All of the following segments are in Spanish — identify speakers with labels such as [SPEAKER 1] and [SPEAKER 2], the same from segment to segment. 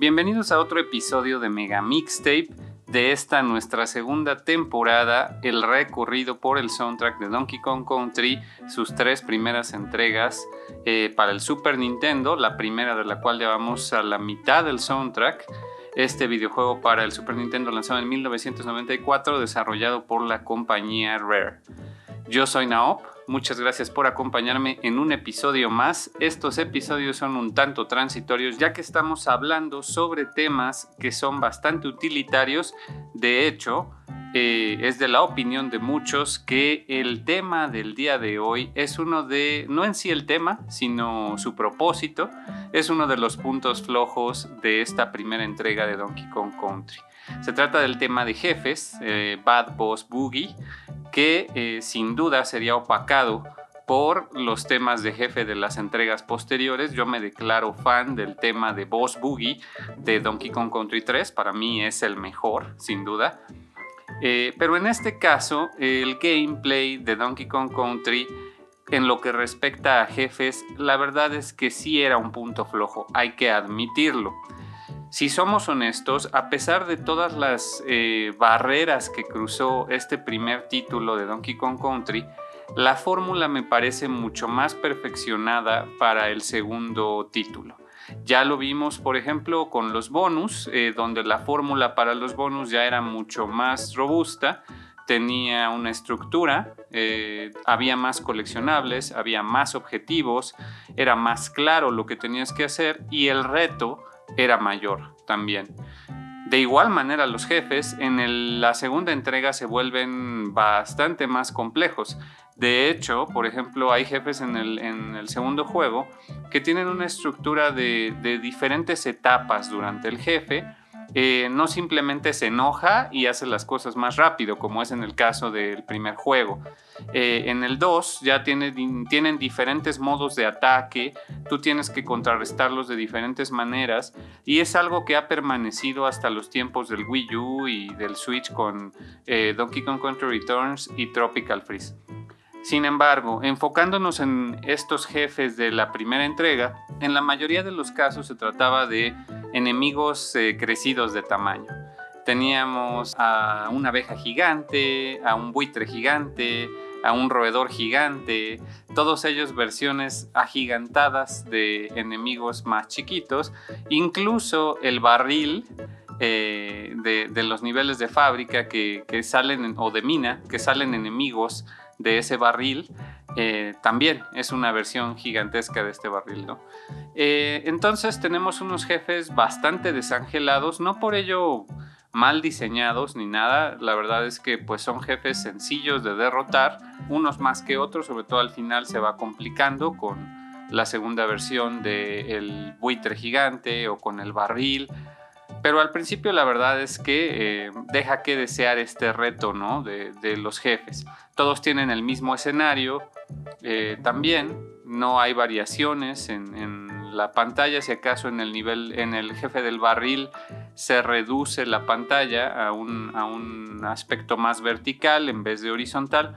[SPEAKER 1] Bienvenidos a otro episodio de Mega Mixtape de esta nuestra segunda temporada, el recorrido por el soundtrack de Donkey Kong Country, sus tres primeras entregas eh, para el Super Nintendo, la primera de la cual llevamos a la mitad del soundtrack. Este videojuego para el Super Nintendo lanzado en 1994, desarrollado por la compañía Rare. Yo soy Naop, Muchas gracias por acompañarme en un episodio más. Estos episodios son un tanto transitorios ya que estamos hablando sobre temas que son bastante utilitarios. De hecho, eh, es de la opinión de muchos que el tema del día de hoy es uno de, no en sí el tema, sino su propósito, es uno de los puntos flojos de esta primera entrega de Donkey Kong Country. Se trata del tema de jefes, eh, Bad Boss Boogie, que eh, sin duda sería opacado por los temas de jefe de las entregas posteriores. Yo me declaro fan del tema de Boss Boogie de Donkey Kong Country 3, para mí es el mejor, sin duda. Eh, pero en este caso, el gameplay de Donkey Kong Country, en lo que respecta a jefes, la verdad es que sí era un punto flojo, hay que admitirlo. Si somos honestos, a pesar de todas las eh, barreras que cruzó este primer título de Donkey Kong Country, la fórmula me parece mucho más perfeccionada para el segundo título. Ya lo vimos, por ejemplo, con los bonus, eh, donde la fórmula para los bonus ya era mucho más robusta, tenía una estructura, eh, había más coleccionables, había más objetivos, era más claro lo que tenías que hacer y el reto era mayor también. De igual manera, los jefes en la segunda entrega se vuelven bastante más complejos. De hecho, por ejemplo, hay jefes en el, segundo juego que tienen una estructura de, diferentes etapas durante el jefe eh, no simplemente se enoja y hace las cosas más rápido, como es en el caso del primer juego. Eh, en el 2 ya tienen diferentes modos de ataque, tú tienes que contrarrestarlos de diferentes maneras y es algo que ha permanecido hasta los tiempos del Wii U y del Switch con eh, Donkey Kong Country Returns y Tropical Freeze. Sin embargo, enfocándonos en estos jefes de la primera entrega, en la mayoría de los casos se trataba de enemigos eh, crecidos de tamaño. Teníamos a una abeja gigante, a un buitre gigante, a un roedor gigante, todos ellos versiones agigantadas de enemigos más chiquitos, incluso el barril eh, de, los niveles de fábrica que, salen, o de mina, que salen enemigos de ese barril, eh, también es una versión gigantesca de este barril, ¿no? Eh, entonces tenemos unos jefes bastante desangelados, no por ello mal diseñados ni nada, la verdad es que pues son jefes sencillos de derrotar, unos más que otros, sobre todo al final se va complicando con la segunda versión del buitre gigante o con el barril, pero al principio la verdad es que eh, deja que desear este reto ¿no? de, los jefes. Todos tienen el mismo escenario, eh, también no hay variaciones en, la pantalla, si acaso en el nivel, en el jefe del barril se reduce la pantalla a un, aspecto más vertical en vez de horizontal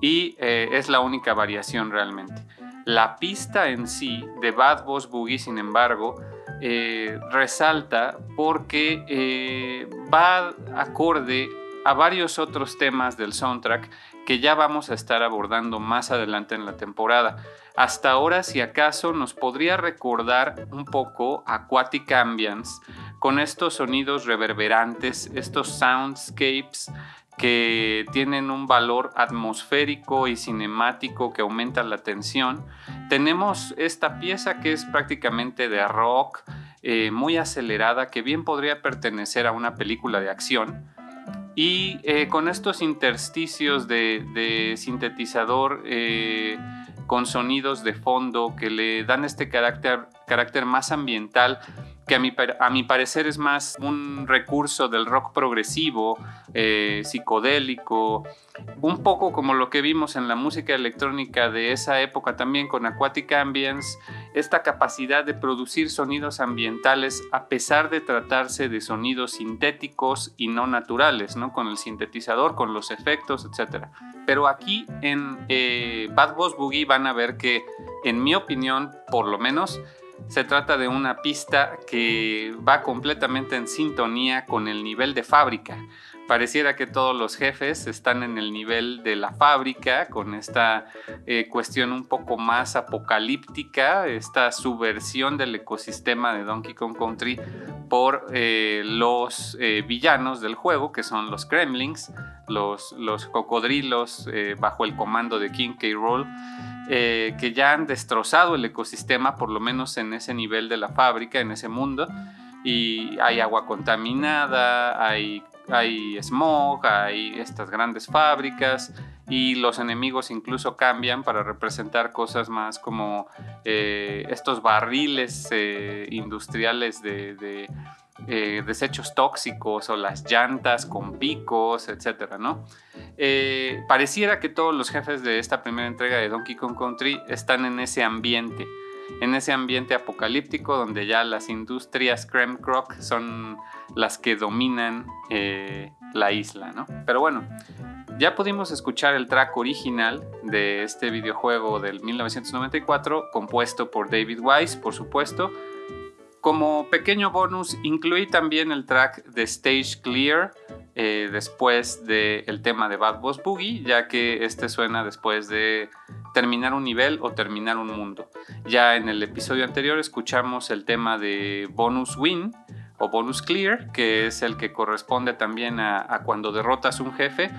[SPEAKER 1] y eh, es la única variación realmente. La pista en sí de Bad Boss Boogie, sin embargo, eh, resalta porque va acorde a varios otros temas del soundtrack que ya vamos a estar abordando más adelante en la temporada. Hasta ahora, si acaso, nos podría recordar un poco Aquatic Ambience con estos sonidos reverberantes, estos soundscapes que tienen un valor atmosférico y cinemático que aumenta la tensión. Tenemos esta pieza que es prácticamente de rock, eh, muy acelerada, que bien podría pertenecer a una película de acción. Y eh, con estos intersticios de, sintetizador eh, con sonidos de fondo que le dan este carácter, carácter más ambiental, que a mi, a mi parecer es más un recurso del rock progresivo, eh, psicodélico, un poco como lo que vimos en la música electrónica de esa época también con Aquatic Ambience, esta capacidad de producir sonidos ambientales a pesar de tratarse de sonidos sintéticos y no naturales, ¿no? con el sintetizador, con los efectos, etc. Pero aquí en eh, Bad Boss Boogie van a ver que, en mi opinión, por lo menos, se trata de una pista que va completamente en sintonía con el nivel de fábrica. Pareciera que todos los jefes están en el nivel de la fábrica, con esta eh, cuestión un poco más apocalíptica, esta subversión del ecosistema de Donkey Kong Country por eh, los eh, villanos del juego, que son los Kremlings, los, los cocodrilos bajo el comando de King K. Rool. Eh, que ya han destrozado el ecosistema, por lo menos en ese nivel de la fábrica, en ese mundo. Y hay agua contaminada, hay, hay smog, hay estas grandes fábricas y los enemigos incluso cambian para representar cosas más como eh, estos barriles eh, industriales de eh, desechos tóxicos o las llantas con picos, etcétera, ¿no? Pareciera que todos los jefes de esta primera entrega de Donkey Kong Country están en ese ambiente, en ese ambiente apocalíptico donde ya las industrias creme croc son las que dominan eh, la isla, ¿no? Pero bueno, ya pudimos escuchar el track original de este videojuego del 1994, compuesto por David Wise, por supuesto, como pequeño bonus, incluí también el track de Stage Clear eh, después del tema de Bad Boss Boogie, ya que este suena después de terminar un nivel o terminar un mundo. Ya en el episodio anterior escuchamos el tema de Bonus Win o Bonus Clear, que es el que corresponde también a, cuando derrotas un jefe.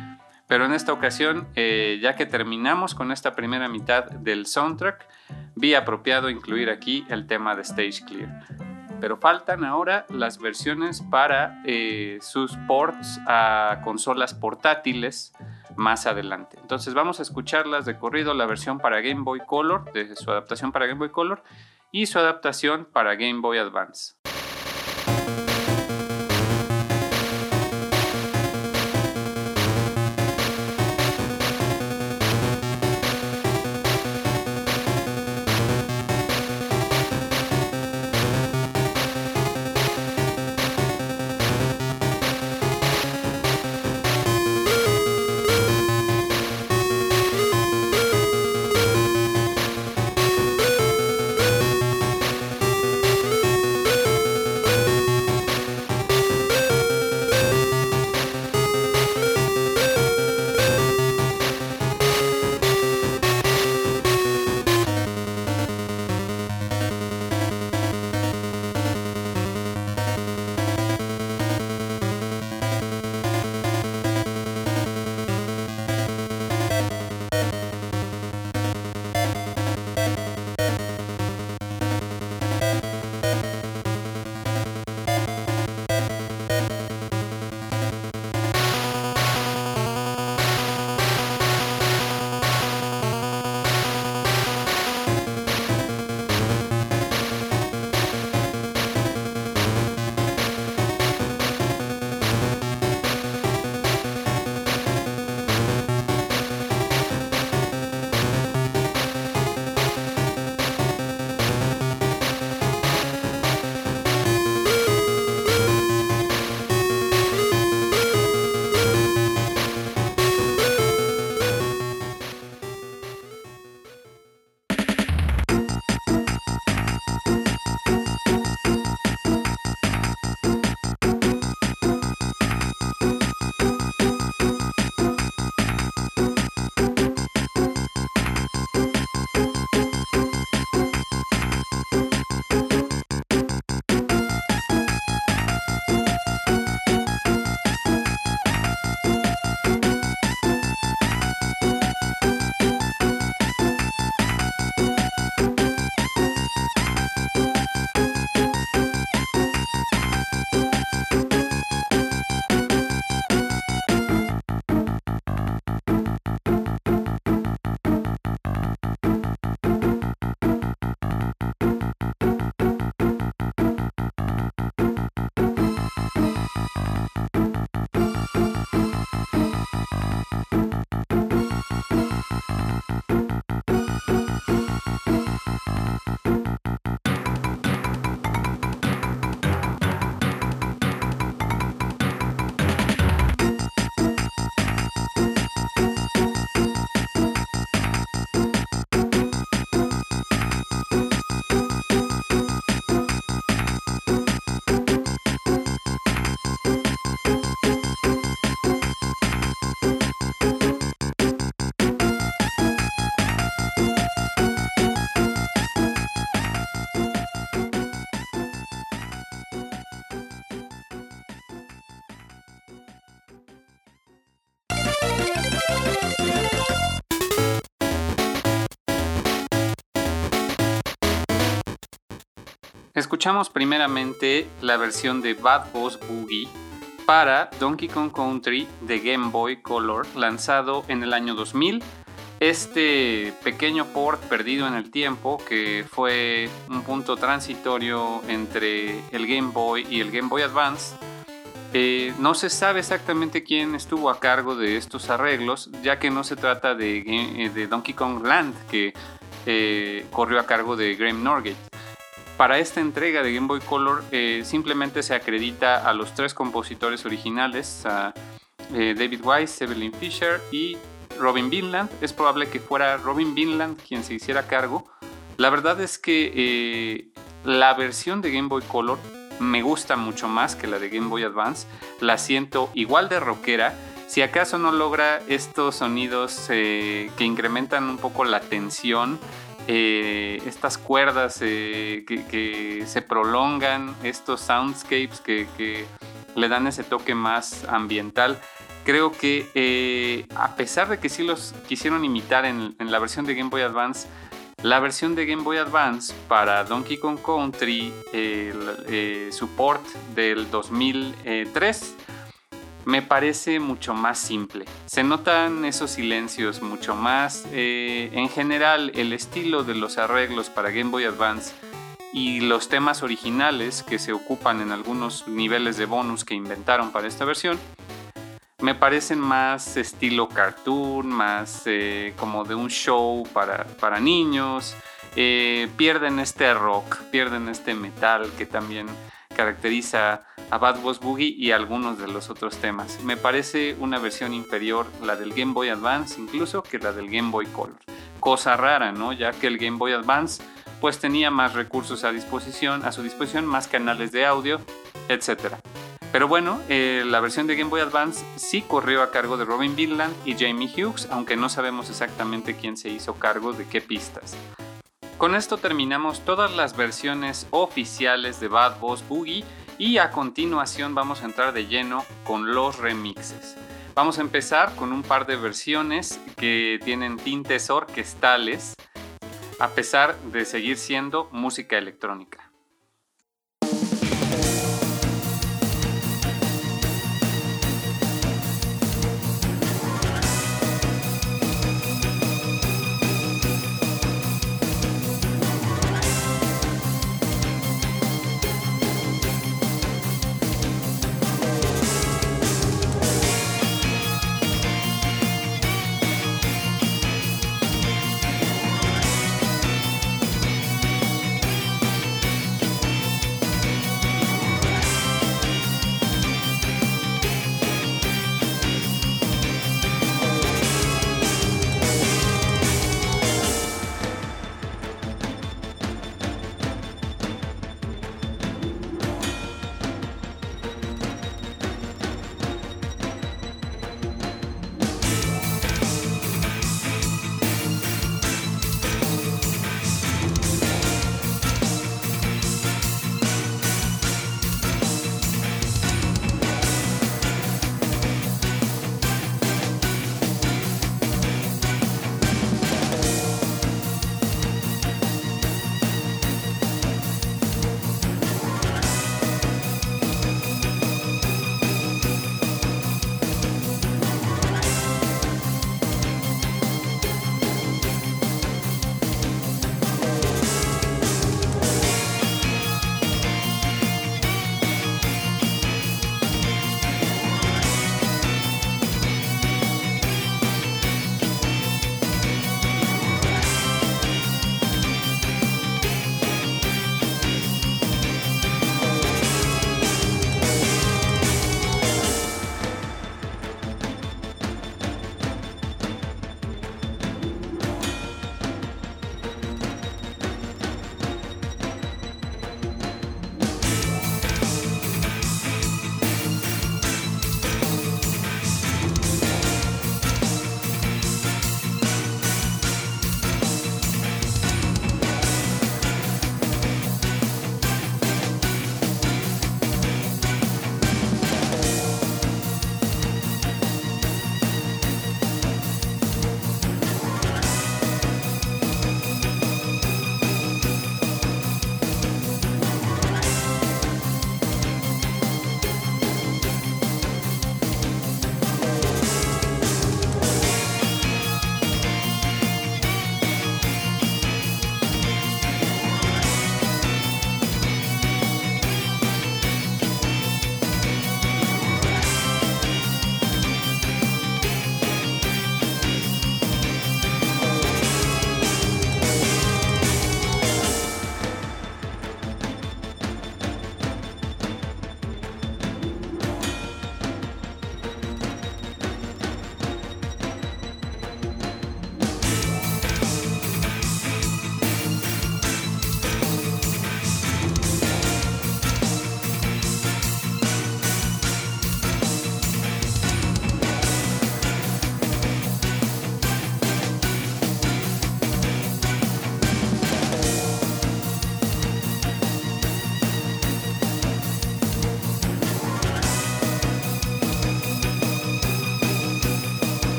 [SPEAKER 1] Pero en esta ocasión, eh, ya que terminamos con esta primera mitad del soundtrack, vi apropiado incluir aquí el tema de Stage Clear pero faltan ahora las versiones para eh, sus ports a consolas portátiles más adelante. Entonces vamos a escucharlas de corrido, la versión para Game Boy Color, de su adaptación para Game Boy Color y su adaptación para Game Boy Advance. Escuchamos primeramente la versión de Bad Boss Boogie para Donkey Kong Country de Game Boy Color lanzado en el año 2000 este pequeño port perdido en el tiempo, que fue un punto transitorio entre el Game Boy y el Game Boy Advance, eh, no se sabe exactamente quién estuvo a cargo de estos arreglos, ya que no se trata de, eh, Donkey Kong Land, que eh, corrió a cargo de Graham Norgate. Para esta entrega de Game Boy Color simplemente se acredita a los tres compositores originales, a David Wise, Evelyn Fisher y Robin Vinland. Es probable que fuera Robin Vinland quien se hiciera cargo. La verdad es que eh, la versión de Game Boy Color me gusta mucho más que la de Game Boy Advance. La siento igual de rockera. Si acaso no logra estos sonidos eh, que incrementan un poco la tensión, eh, estas cuerdas que, se prolongan, estos soundscapes que le dan ese toque más ambiental. Creo que eh, a pesar de que sí los quisieron imitar en, la versión de Game Boy Advance, la versión de Game Boy Advance para Donkey Kong Country, eh, support del 2003, me parece mucho más simple. Se notan esos silencios mucho más. Eh, en general, el estilo de los arreglos para Game Boy Advance y los temas originales que se ocupan en algunos niveles de bonus que inventaron para esta versión me parecen más estilo cartoon, más eh, como de un show para, para niños. Eh, pierden este rock, pierden este metal que también caracteriza a Bad Boss Boogie y algunos de los otros temas. Me parece una versión inferior, la del Game Boy Advance incluso, que la del Game Boy Color. Cosa rara, ¿no? Ya que el Game Boy Advance pues tenía más recursos a disposición, a su disposición, más canales de audio, etcétera. Pero bueno, eh, la versión de Game Boy Advance sí corrió a cargo de Robin Vinland y Jamie Hughes, aunque no sabemos exactamente quién se hizo cargo de qué pistas. Con esto terminamos todas las versiones oficiales de Bad Boss Boogie y a continuación vamos a entrar de lleno con los remixes. Vamos a empezar con un par de versiones que tienen tintes orquestales, a pesar de seguir siendo música electrónica.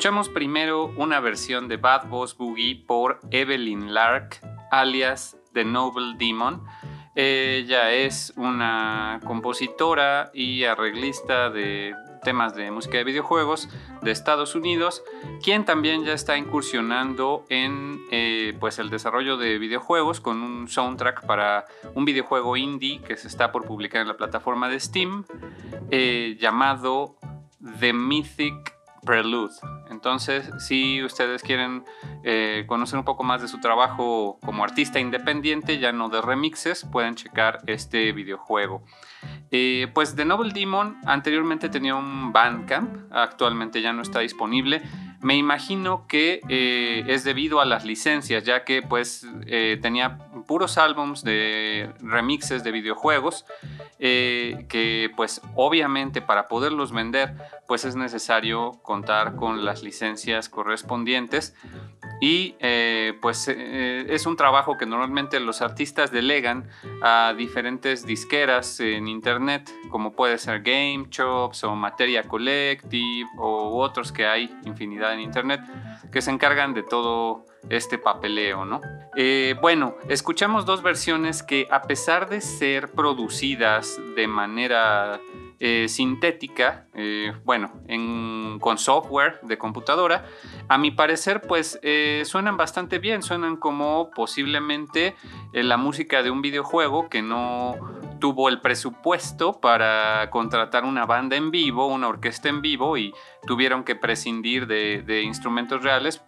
[SPEAKER 1] Escuchamos primero una versión de Bad Boss Boogie por Evelyn Lark, alias The Noble Demon. Ella es una compositora y arreglista de temas de música de videojuegos de Estados Unidos, quien también ya está incursionando en eh, pues el desarrollo de videojuegos con un soundtrack para un videojuego indie que se está por publicar en la plataforma de Steam eh, llamado The Mythic Prelude. Entonces, si ustedes quieren eh, conocer un poco más de su trabajo como artista independiente, ya no de remixes, pueden checar este videojuego. Eh, pues The Noble Demon anteriormente tenía un Bandcamp, actualmente ya no está disponible. Me imagino que eh, es debido a las licencias, ya que pues tenía puros álbums de remixes de videojuegos, que pues obviamente para poderlos vender pues es necesario contar con las licencias correspondientes y eh, pues eh, es un trabajo que normalmente los artistas delegan a diferentes disqueras en internet, como puede ser Game Chops o Materia Collective o otros que hay infinidad en internet, que se encargan de todo este papeleo, ¿no? Eh, bueno, escuchamos dos versiones que a pesar de ser producidas de manera eh, sintética, eh, bueno, con software de computadora, a mi parecer pues eh, suenan bastante bien, suenan como posiblemente la música de un videojuego que no tuvo el presupuesto para contratar una banda en vivo, una orquesta en vivo y tuvieron que prescindir de instrumentos reales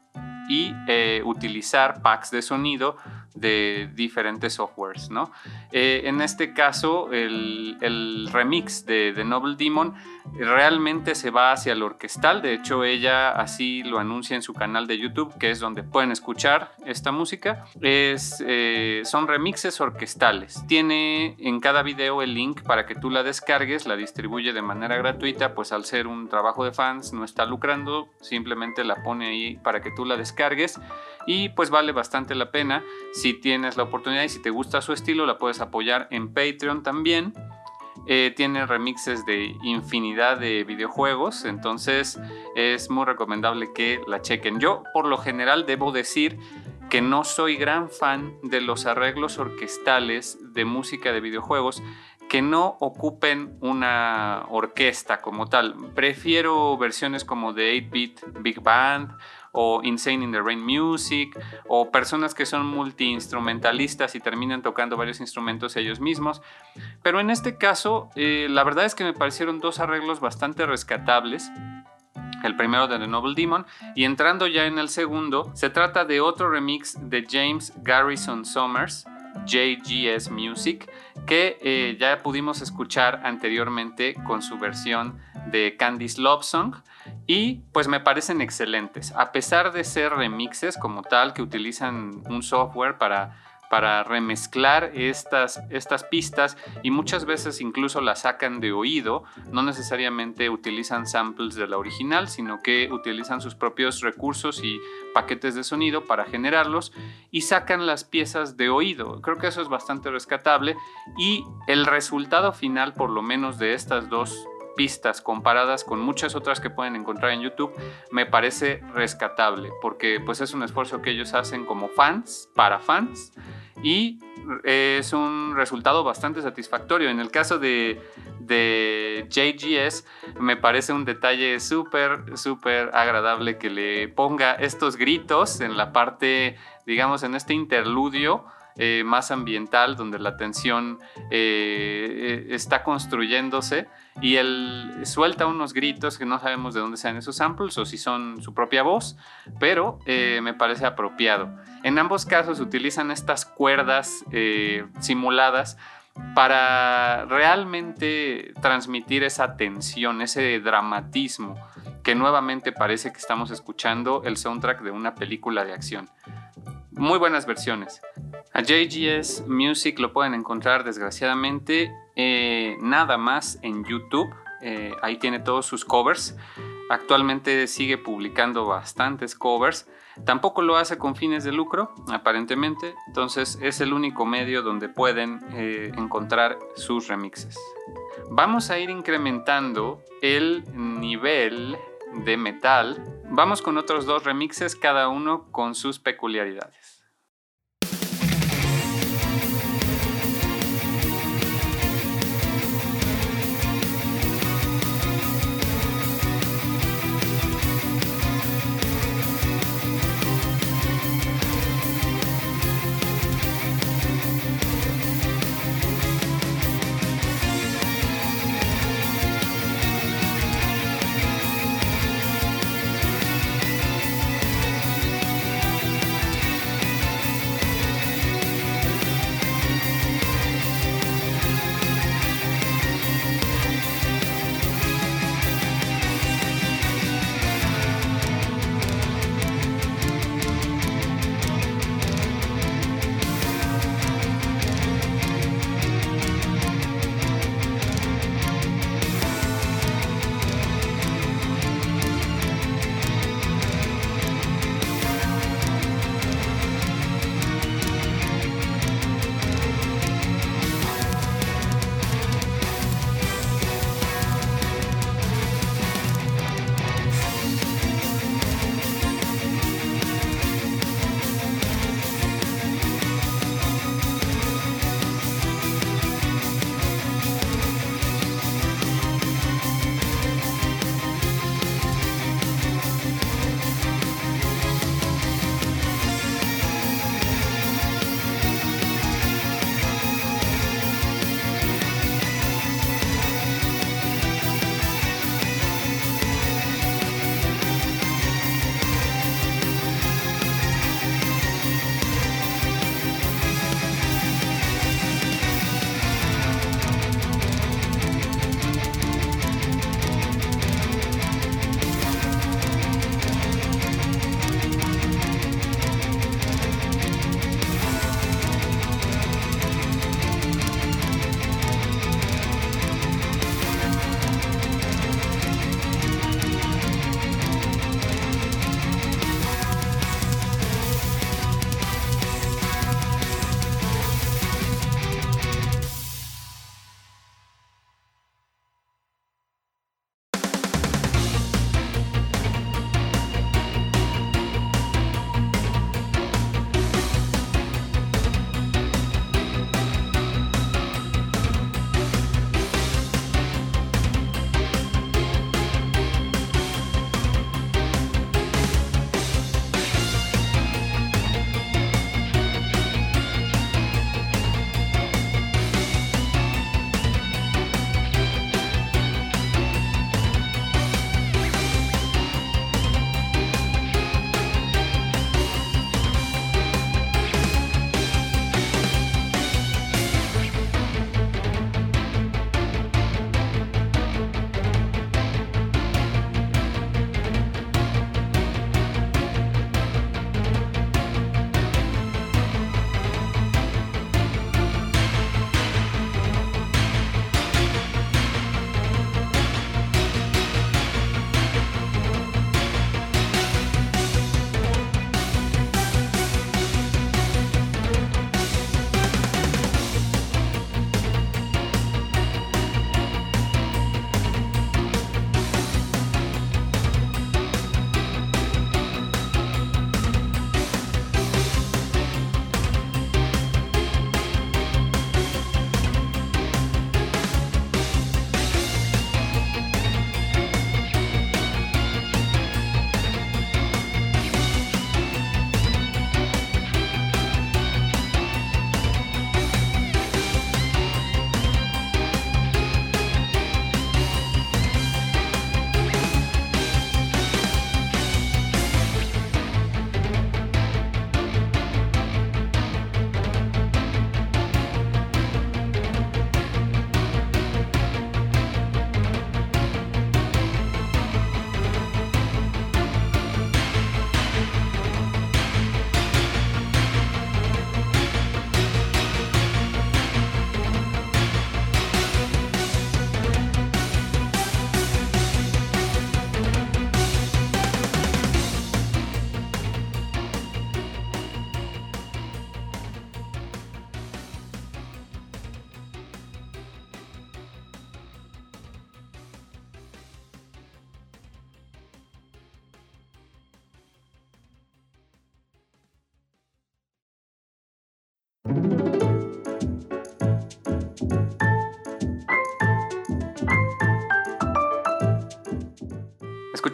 [SPEAKER 1] y utilizar packs de sonido de diferentes softwares, ¿no? Eh, en este caso, el, remix de The Noble Demon realmente se va hacia el orquestal, de hecho ella así lo anuncia en su canal de YouTube, que es donde pueden escuchar esta música, es, eh, son remixes orquestales. Tiene en cada video el link para que tú la descargues, la distribuye de manera gratuita, pues al ser un trabajo de fans no está lucrando, simplemente la pone ahí para que tú la descargues y pues vale bastante la pena. Si tienes la oportunidad y si te gusta su estilo, la puedes apoyar en Patreon también. Eh, tiene remixes de infinidad de videojuegos, entonces es muy recomendable que la chequen. Yo por lo general debo decir que no soy gran fan de los arreglos orquestales de música de videojuegos que no ocupen una orquesta como tal. Prefiero versiones como de 8-bit Big Band o Insane in the Rain Music, o personas que son multiinstrumentalistas y terminan tocando varios instrumentos ellos mismos. Pero en este caso, eh, la verdad es que me parecieron dos arreglos bastante rescatables el primero de The Noble Demon, y entrando ya en el segundo, se trata de otro remix de James Garrison Summers, JGS Music, que eh, ya pudimos escuchar anteriormente con su versión de Candy's Love Song y pues me parecen excelentes. A pesar de ser remixes como tal, que utilizan un software para, para remezclar estas, estas pistas y muchas veces incluso las sacan de oído, no necesariamente utilizan samples de la original, sino que utilizan sus propios recursos y paquetes de sonido para generarlos y sacan las piezas de oído. Creo que eso es bastante rescatable y el resultado final, por lo menos de estas dos pistas comparadas con muchas otras que pueden encontrar en YouTube, me parece rescatable, porque pues es un esfuerzo que ellos hacen como fans, para fans, y es un resultado bastante satisfactorio. En el caso de, de JGS, me parece un detalle súper, súper agradable que le ponga estos gritos en la parte, digamos, en este interludio eh, más ambiental, donde la tensión eh, eh, está construyéndose y él suelta unos gritos que no sabemos de dónde sean esos samples o si son su propia voz, pero me parece apropiado. En ambos casos utilizan estas cuerdas simuladas para realmente transmitir esa tensión, ese dramatismo que nuevamente parece que estamos escuchando el soundtrack de una película de acción muy buenas versiones. A JGS Music lo pueden encontrar desgraciadamente eh, nada más en YouTube. Eh, ahí tiene todos sus covers. Actualmente sigue publicando bastantes covers. Tampoco lo hace con fines de lucro, aparentemente. Entonces es el único medio donde pueden eh, encontrar sus remixes. Vamos a ir incrementando el nivel de metal Vamos con otros dos remixes, cada uno con sus peculiaridades.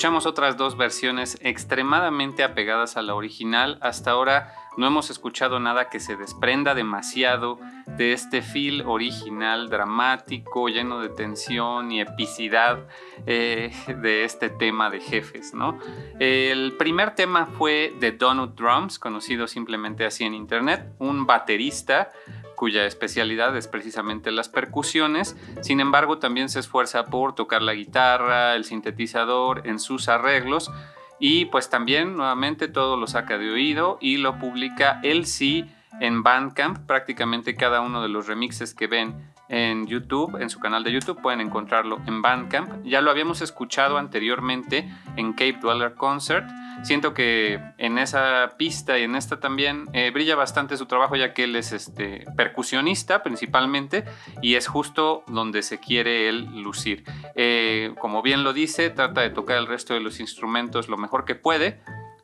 [SPEAKER 1] Escuchamos otras dos versiones extremadamente apegadas a la original. Hasta ahora no hemos escuchado nada que se desprenda demasiado de este feel original, dramático, lleno de tensión y epicidad eh, de este tema de jefes. ¿no? El primer tema fue The Donut Drums, conocido simplemente así en internet, un baterista cuya especialidad es precisamente las percusiones, sin embargo también se esfuerza por tocar la guitarra, el sintetizador en sus arreglos y pues también nuevamente todo lo saca de oído y lo publica él sí en Bandcamp. Prácticamente cada uno de los remixes que ven en YouTube, en su canal de YouTube, pueden encontrarlo en Bandcamp. Ya lo habíamos escuchado anteriormente en Cape Dweller Concert. Siento que en esa pista y en esta también eh, brilla bastante su trabajo ya que él es este, percusionista principalmente y es justo donde se quiere él lucir. Eh, como bien lo dice, trata de tocar el resto de los instrumentos lo mejor que puede,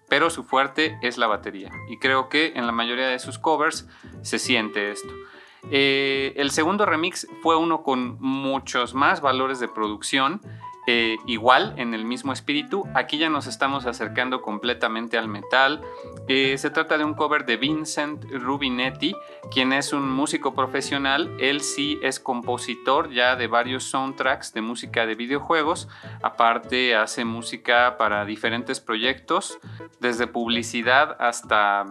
[SPEAKER 1] pero su fuerte es la batería y creo que en la mayoría de sus covers se siente esto. Eh, el segundo remix fue uno con muchos más valores de producción eh, igual en el mismo espíritu. Aquí ya nos estamos acercando completamente al metal. Eh, se trata de un cover de Vincent Rubinetti, quien es un músico profesional. Él sí es compositor ya de varios soundtracks de música de videojuegos. Aparte hace música para diferentes proyectos, desde publicidad hasta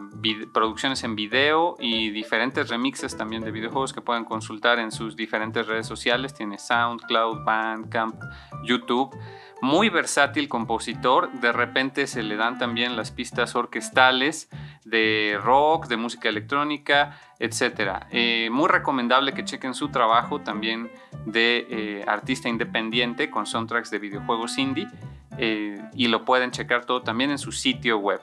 [SPEAKER 1] producciones en video y diferentes remixes también de videojuegos que pueden consultar en sus diferentes redes sociales. Tiene SoundCloud, Bandcamp, Muy versátil compositor, de repente se le dan también las pistas orquestales de rock, de música electrónica, etc. Eh, muy recomendable que chequen su trabajo también de eh, artista independiente con soundtracks de videojuegos indie eh, y lo pueden checar todo también en su sitio web.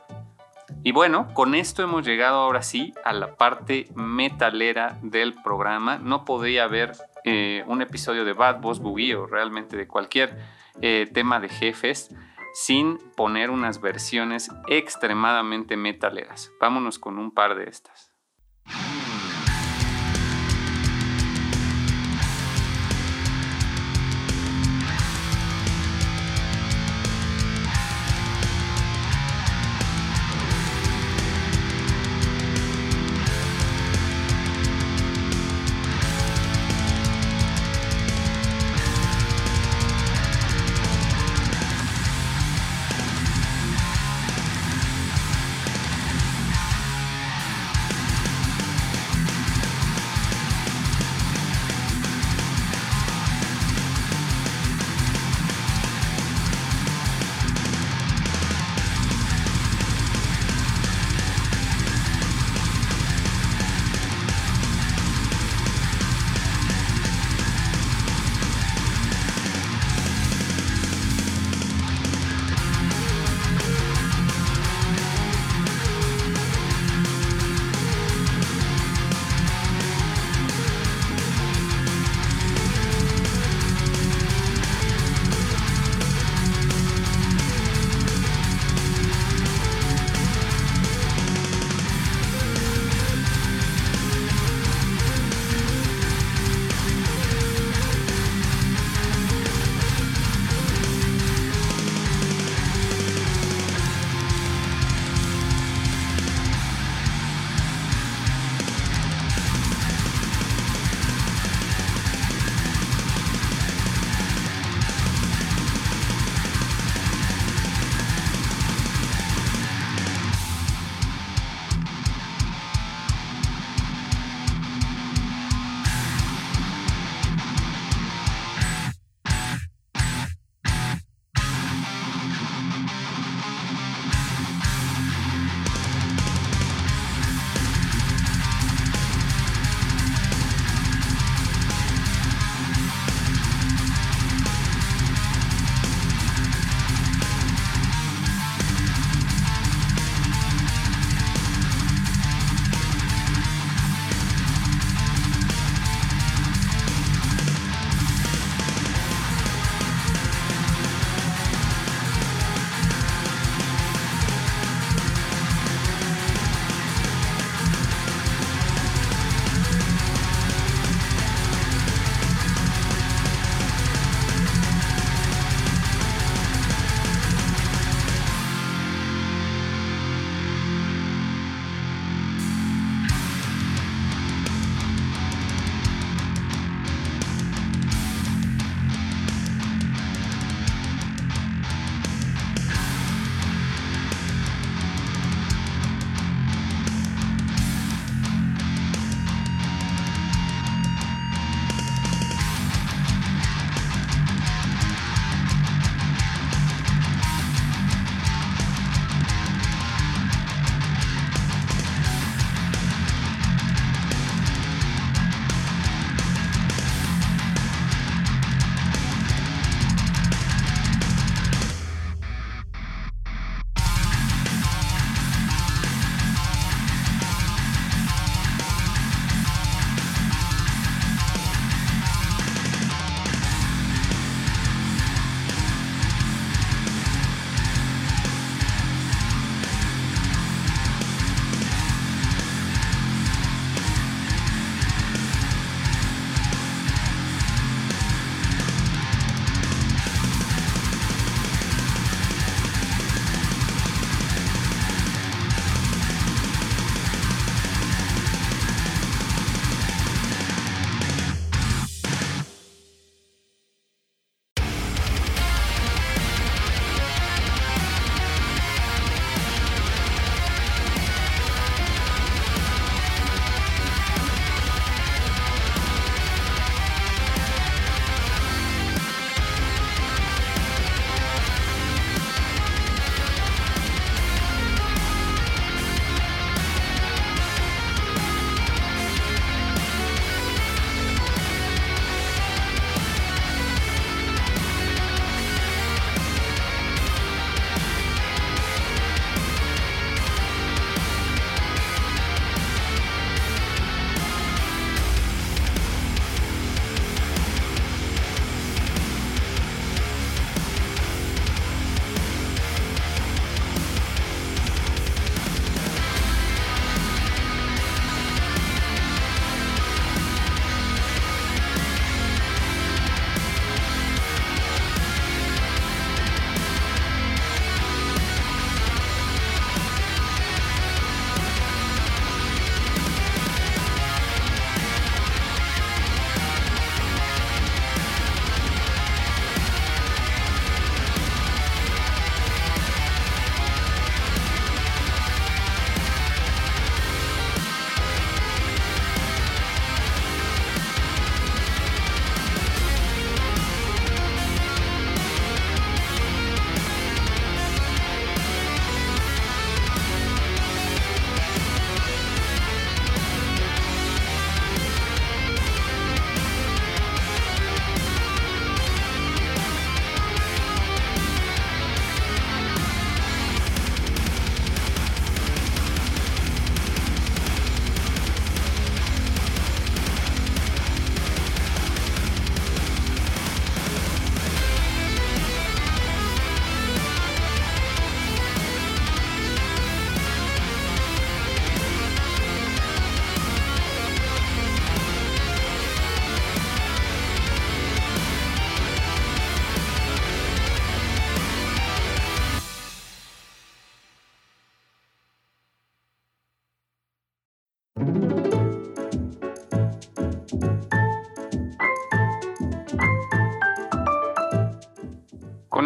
[SPEAKER 1] Y bueno, con esto hemos llegado ahora sí a la parte metalera del programa. No podría haber un episodio de Bad Boss Boogie o realmente de cualquier eh, tema de jefes sin poner unas versiones extremadamente metaleras. Vámonos con un par de estas.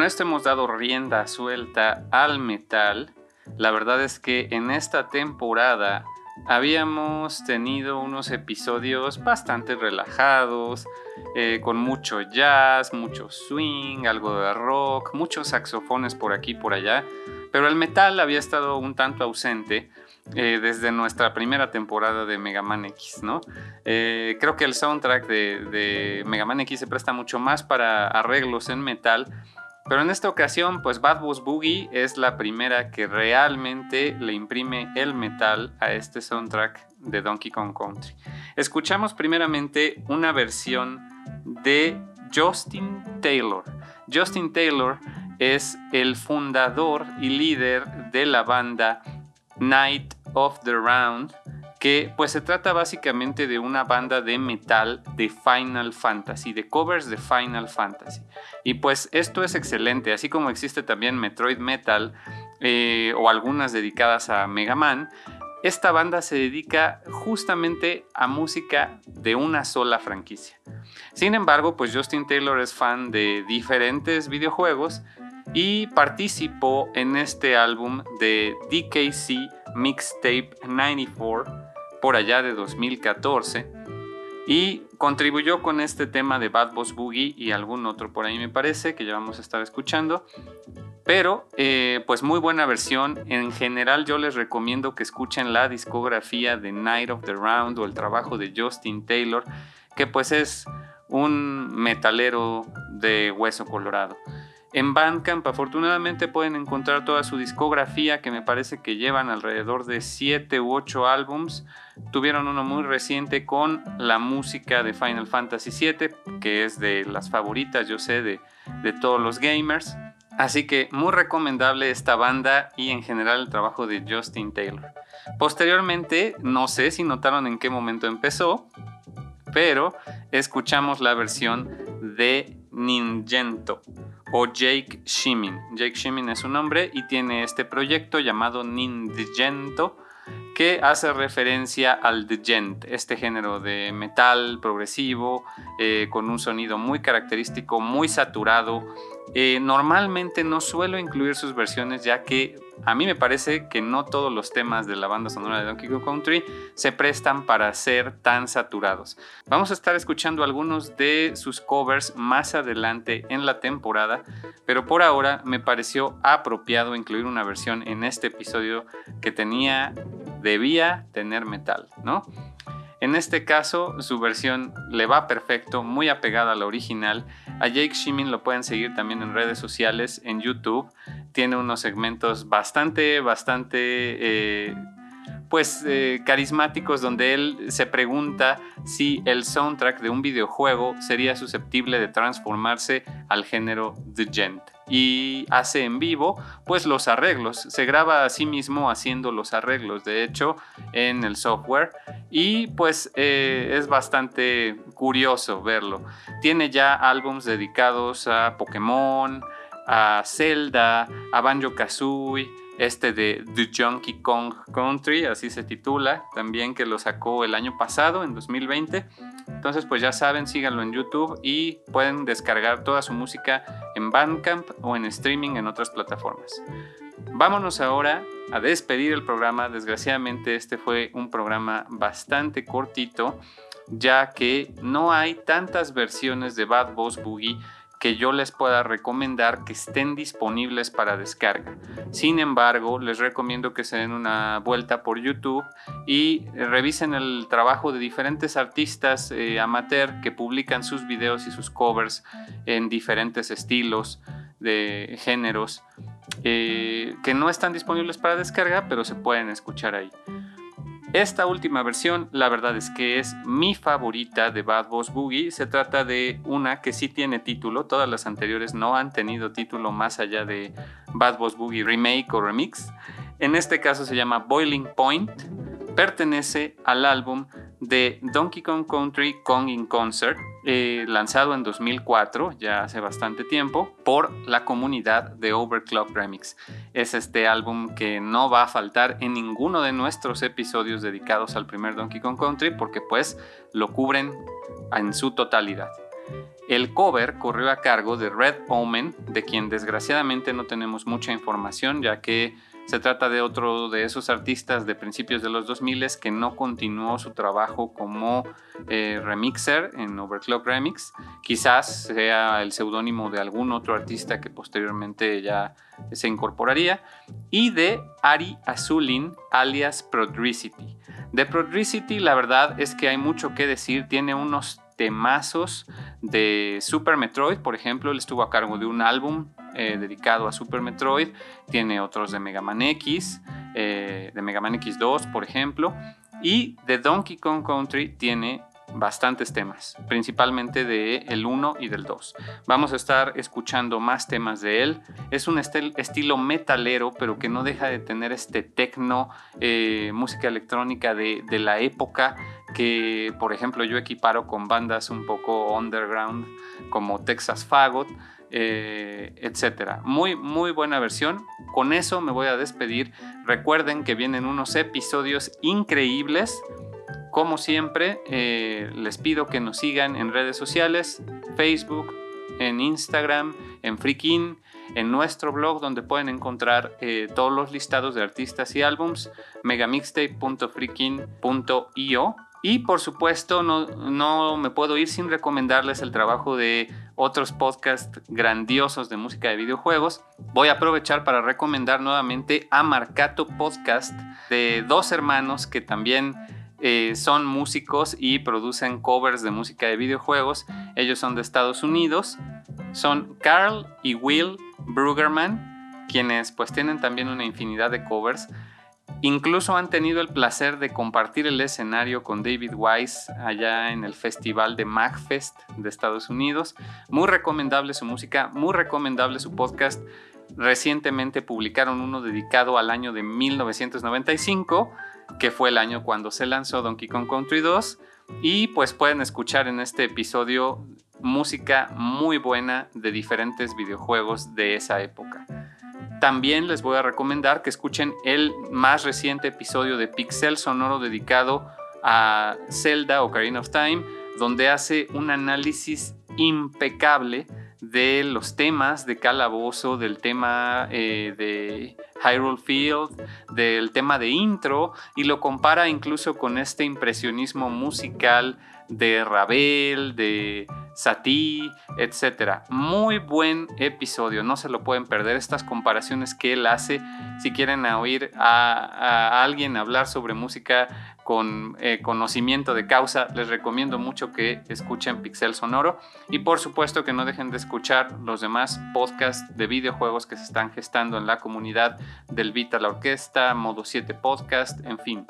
[SPEAKER 1] Esto hemos dado rienda suelta al metal. La verdad es que en esta temporada habíamos tenido unos episodios bastante relajados, eh, con mucho jazz, mucho swing, algo de rock, muchos saxofones por aquí y por allá, pero el metal había estado un tanto ausente. Eh, desde nuestra primera temporada de Mega Man X. Eh, creo que el soundtrack de, de Mega Man X se presta mucho más para arreglos en metal pero en esta ocasión, pues Bad Boss Boogie es la primera que realmente le imprime el metal a este soundtrack de Donkey Kong Country. Escuchamos primeramente una versión de Justin Taylor. Justin Taylor es el fundador y líder de la banda Night of the Round, que pues se trata básicamente de una banda de metal de Final Fantasy, de covers de Final Fantasy. Y pues esto es excelente, así como existe también Metroid Metal eh, o algunas dedicadas a Mega Man, esta banda se dedica justamente a música de una sola franquicia. Sin embargo, pues Justin Taylor es fan de diferentes videojuegos y participó en este álbum de DKC Mixtape 94 por allá de 2014 y contribuyó con este tema de Bad Boss Boogie y algún otro por ahí me parece que ya vamos a estar escuchando. Pero eh, pues muy buena versión. En general yo les recomiendo que escuchen la discografía de Night of the Round o el trabajo de Justin Taylor, que pues es un metalero de hueso colorado. En Bandcamp afortunadamente pueden encontrar toda su discografía que me parece que llevan alrededor de 7 u 8 álbums. Tuvieron uno muy reciente con la música de Final Fantasy VII, que es de las favoritas, yo sé, de, todos los gamers. Así que muy recomendable esta banda y en general el trabajo de Justin Taylor. Posteriormente, no sé si notaron en qué momento empezó, pero escuchamos la versión de Ningento o Jake Shimin. Jake Shimin es su nombre y tiene este proyecto llamado Ningento que hace referencia al djent, este género de metal progresivo eh, con un sonido muy característico, muy saturado. Eh, normalmente no suelo incluir sus versiones ya que a mí me parece que no todos los temas de la banda sonora de Donkey Kong Country se prestan para ser tan saturados. Vamos a estar escuchando algunos de sus covers más adelante en la temporada, pero por ahora me pareció apropiado incluir una versión en este episodio que tenía, debía tener metal, ¿no? En este caso, su versión le va perfecto, muy apegada a la original. A Jake Shimin lo pueden seguir también en redes sociales, en YouTube. Tiene unos segmentos bastante, bastante, eh, pues, eh, carismáticos donde él se pregunta si el soundtrack de un videojuego sería susceptible de transformarse al género The Gent y hace en vivo pues los arreglos. Se graba a sí mismo haciendo los arreglos, de hecho, en el software y pues eh, es bastante curioso verlo. Tiene ya álbums dedicados a Pokémon, a Zelda, a Banjo Kazooie este de The Junkie Kong Country, así se titula, también que lo sacó el año pasado, en 2020. Entonces, pues ya saben, síganlo en YouTube y pueden descargar toda su música en Bandcamp o en streaming en otras plataformas. Vámonos ahora a despedir el programa. Desgraciadamente este fue un programa bastante cortito, ya que no hay tantas versiones de Bad Boss Boogie que yo les pueda recomendar que estén disponibles para descarga. Sin embargo, les recomiendo que se den una vuelta por YouTube y revisen el trabajo de diferentes artistas eh, amateur que publican sus videos y sus covers en diferentes estilos de géneros eh, que no están disponibles para descarga, pero se pueden escuchar ahí. Esta última versión, la verdad es que es mi favorita de Bad Boss Boogie. Se trata de una que sí tiene título. Todas las anteriores no han tenido título más allá de Bad Boss Boogie Remake o Remix. En este caso se llama Boiling Point. Pertenece al álbum de Donkey Kong Country Kong in Concert eh, lanzado en 2004, ya hace bastante tiempo, por la comunidad de Overclock Remix. Es este álbum que no va a faltar en ninguno de nuestros episodios dedicados al primer Donkey Kong Country porque pues lo cubren en su totalidad. El cover corrió a cargo de Red Omen, de quien desgraciadamente no tenemos mucha información ya que se trata de otro de esos artistas de principios de los 2000 que no continuó su trabajo como eh, remixer en Overclock Remix. Quizás sea el seudónimo de algún otro artista que posteriormente ya se incorporaría. Y de Ari Azulin, alias Prodricity. De Prodricity la verdad es que hay mucho que decir. Tiene unos temazos de Super Metroid, por ejemplo, él estuvo a cargo de un álbum eh, dedicado a Super Metroid, tiene otros de Mega Man X, eh, de Mega Man X2, por ejemplo, y de Donkey Kong Country tiene bastantes temas, principalmente de el 1 y del 2. Vamos a estar escuchando más temas de él. Es un estilo metalero, pero que no deja de tener este tecno, eh, música electrónica de, de, la época que, por ejemplo, yo equiparo con bandas un poco underground como Texas Fagot. Eh, etcétera. Muy, muy buena versión. Con eso me voy a despedir. Recuerden que vienen unos episodios increíbles como siempre, eh, les pido que nos sigan en redes sociales, Facebook, en Instagram, en Freakin, en nuestro blog donde pueden encontrar eh, todos los listados de artistas y álbums, megamixtape.freakin.io. Y por supuesto, no, no, me puedo ir sin recomendarles el trabajo de otros podcasts grandiosos de música de videojuegos. Voy a aprovechar para recomendar nuevamente a Marcato Podcast de dos hermanos que también eh, son músicos y producen covers de música de videojuegos. Ellos son de Estados Unidos. Son Carl y Will Brugerman, quienes pues tienen también una infinidad de covers. Incluso han tenido el placer de compartir el escenario con David Wise allá en el festival de MagFest de Estados Unidos. Muy recomendable su música, muy recomendable su podcast. Recientemente publicaron uno dedicado al año de 1995 que fue el año cuando se lanzó Donkey Kong Country 2. Y pues pueden escuchar en este episodio música muy buena de diferentes videojuegos de esa época. También les voy a recomendar que escuchen el más reciente episodio de Pixel Sonoro dedicado a Zelda Ocarina of Time, donde hace un análisis impecable de los temas de Calabozo, del tema eh, de Hyrule Field, del tema de intro, y lo compara incluso con este impresionismo musical de Ravel, de Satie, etc. Muy buen episodio, no se lo pueden perder estas comparaciones que él hace. Si quieren oír a alguien hablar sobre música con eh, conocimiento de causa, les recomiendo mucho que escuchen Pixel Sonoro y por supuesto que no dejen de escuchar los demás podcasts de videojuegos que se están gestando en la comunidad del Vita la Orquesta, Modo 7 Podcast, en fin.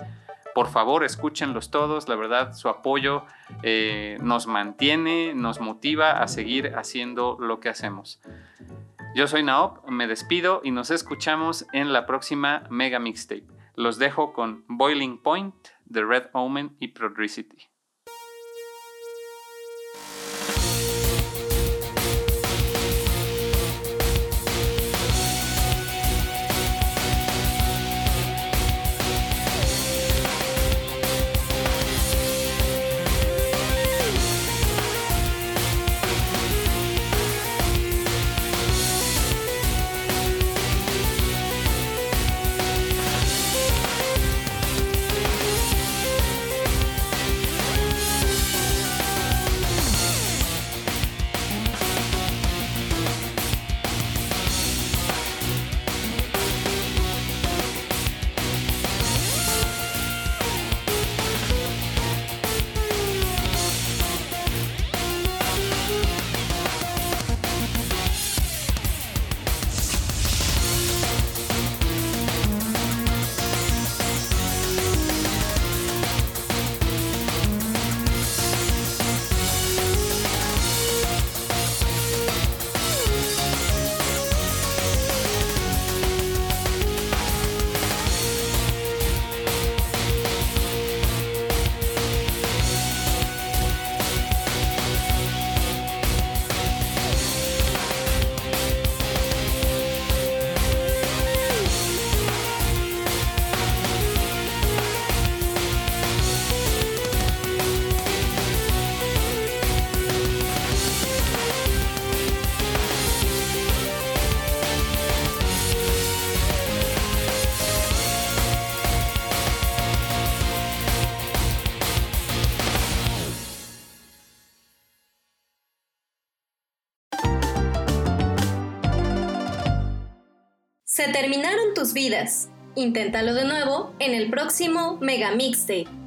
[SPEAKER 1] Por favor, escúchenlos todos, la verdad, su apoyo eh, nos mantiene, nos motiva a seguir haciendo lo que hacemos. Yo soy Naop, me despido y nos escuchamos en la próxima Mega Mixtape. Los dejo con Boiling Point The Red Omen y Prodricity.
[SPEAKER 2] Vidas. Inténtalo de nuevo en el próximo Mega Mixtape.